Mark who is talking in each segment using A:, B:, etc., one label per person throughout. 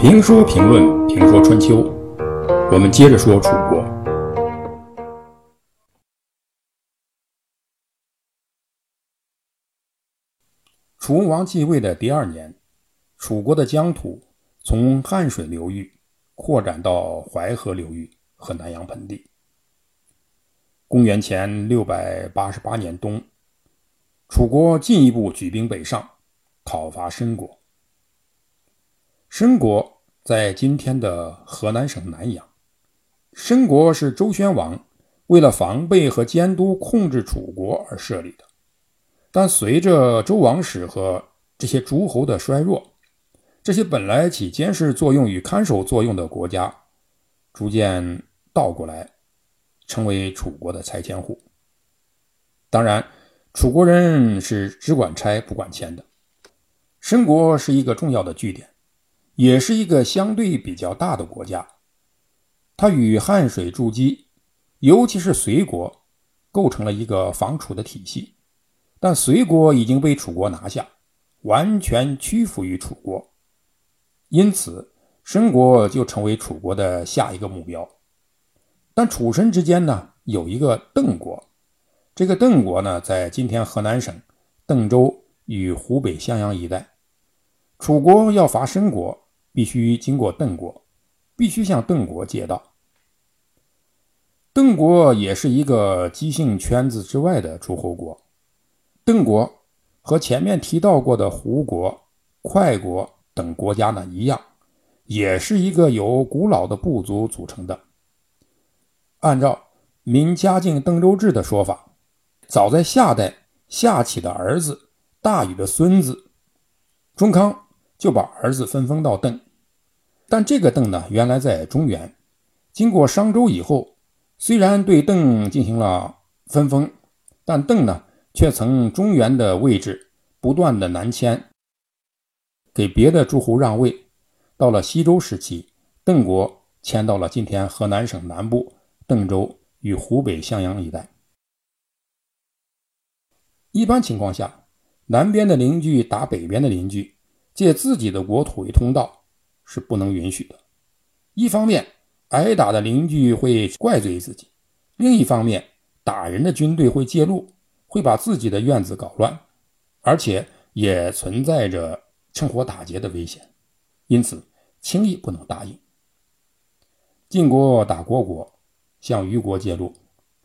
A: 评说评论评说春秋，我们接着说楚国。楚文王继位的第二年，楚国的疆土从汉水流域扩展到淮河流域和南阳盆地。公元前六百八十八年冬，楚国进一步举兵北上，讨伐申国。申国在今天的河南省南阳。申国是周宣王为了防备和监督控制楚国而设立的，但随着周王室和这些诸侯的衰弱，这些本来起监视作用与看守作用的国家，逐渐倒过来，成为楚国的拆迁户。当然，楚国人是只管拆不管迁的。申国是一个重要的据点。也是一个相对比较大的国家，它与汉水筑基，尤其是隋国，构成了一个防楚的体系。但隋国已经被楚国拿下，完全屈服于楚国，因此申国就成为楚国的下一个目标。但楚申之间呢，有一个邓国，这个邓国呢，在今天河南省邓州与湖北襄阳一带，楚国要伐申国。必须经过邓国，必须向邓国借道。邓国也是一个姬姓圈子之外的诸侯国。邓国和前面提到过的胡国、快国等国家呢一样，也是一个由古老的部族组成的。按照《明嘉靖邓州志》的说法，早在夏代，夏启的儿子大禹的孙子中康。就把儿子分封到邓，但这个邓呢，原来在中原，经过商周以后，虽然对邓进行了分封，但邓呢，却从中原的位置不断的南迁，给别的诸侯让位。到了西周时期，邓国迁到了今天河南省南部邓州与湖北襄阳一带。一般情况下，南边的邻居打北边的邻居。借自己的国土为通道是不能允许的。一方面，挨打的邻居会怪罪自己；另一方面，打人的军队会介入，会把自己的院子搞乱，而且也存在着趁火打劫的危险。因此，轻易不能答应。晋国打虢国，向虞国借路，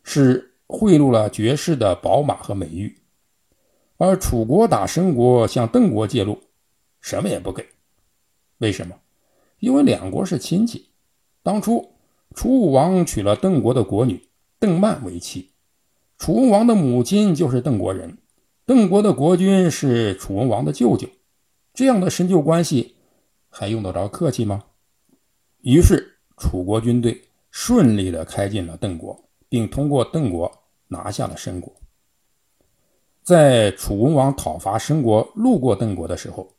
A: 是贿赂了绝世的宝马和美玉；而楚国打申国，向邓国借路。什么也不给，为什么？因为两国是亲戚。当初楚武王娶了邓国的国女邓曼为妻，楚文王的母亲就是邓国人，邓国的国君是楚文王的舅舅，这样的深旧关系还用得着客气吗？于是楚国军队顺利地开进了邓国，并通过邓国拿下了申国。在楚文王讨伐申国路过邓国的时候。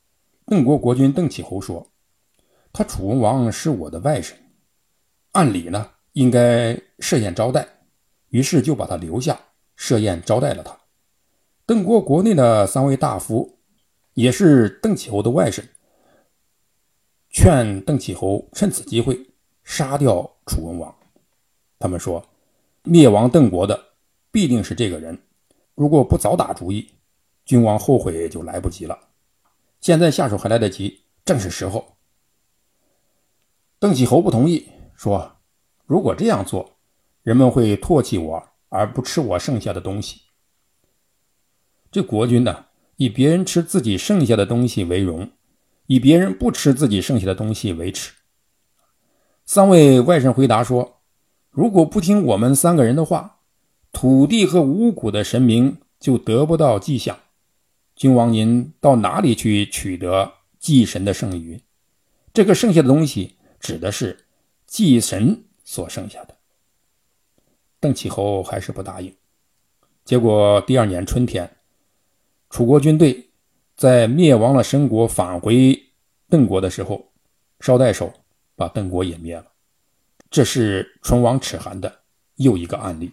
A: 邓国国君邓启侯说：“他楚文王是我的外甥，按理呢应该设宴招待，于是就把他留下，设宴招待了他。邓国国内的三位大夫，也是邓启侯的外甥，劝邓启侯趁此机会杀掉楚文王。他们说，灭亡邓国的必定是这个人，如果不早打主意，君王后悔就来不及了。”现在下手还来得及，正是时候。邓启侯不同意，说：“如果这样做，人们会唾弃我，而不吃我剩下的东西。这国君呢，以别人吃自己剩下的东西为荣，以别人不吃自己剩下的东西为耻。”三位外甥回答说：“如果不听我们三个人的话，土地和五谷的神明就得不到迹象。”君王，您到哪里去取得祭神的剩余？这个剩下的东西指的是祭神所剩下的。邓启侯还是不答应。结果第二年春天，楚国军队在灭亡了申国，返回邓国的时候，捎带手把邓国也灭了。这是唇亡齿寒的又一个案例。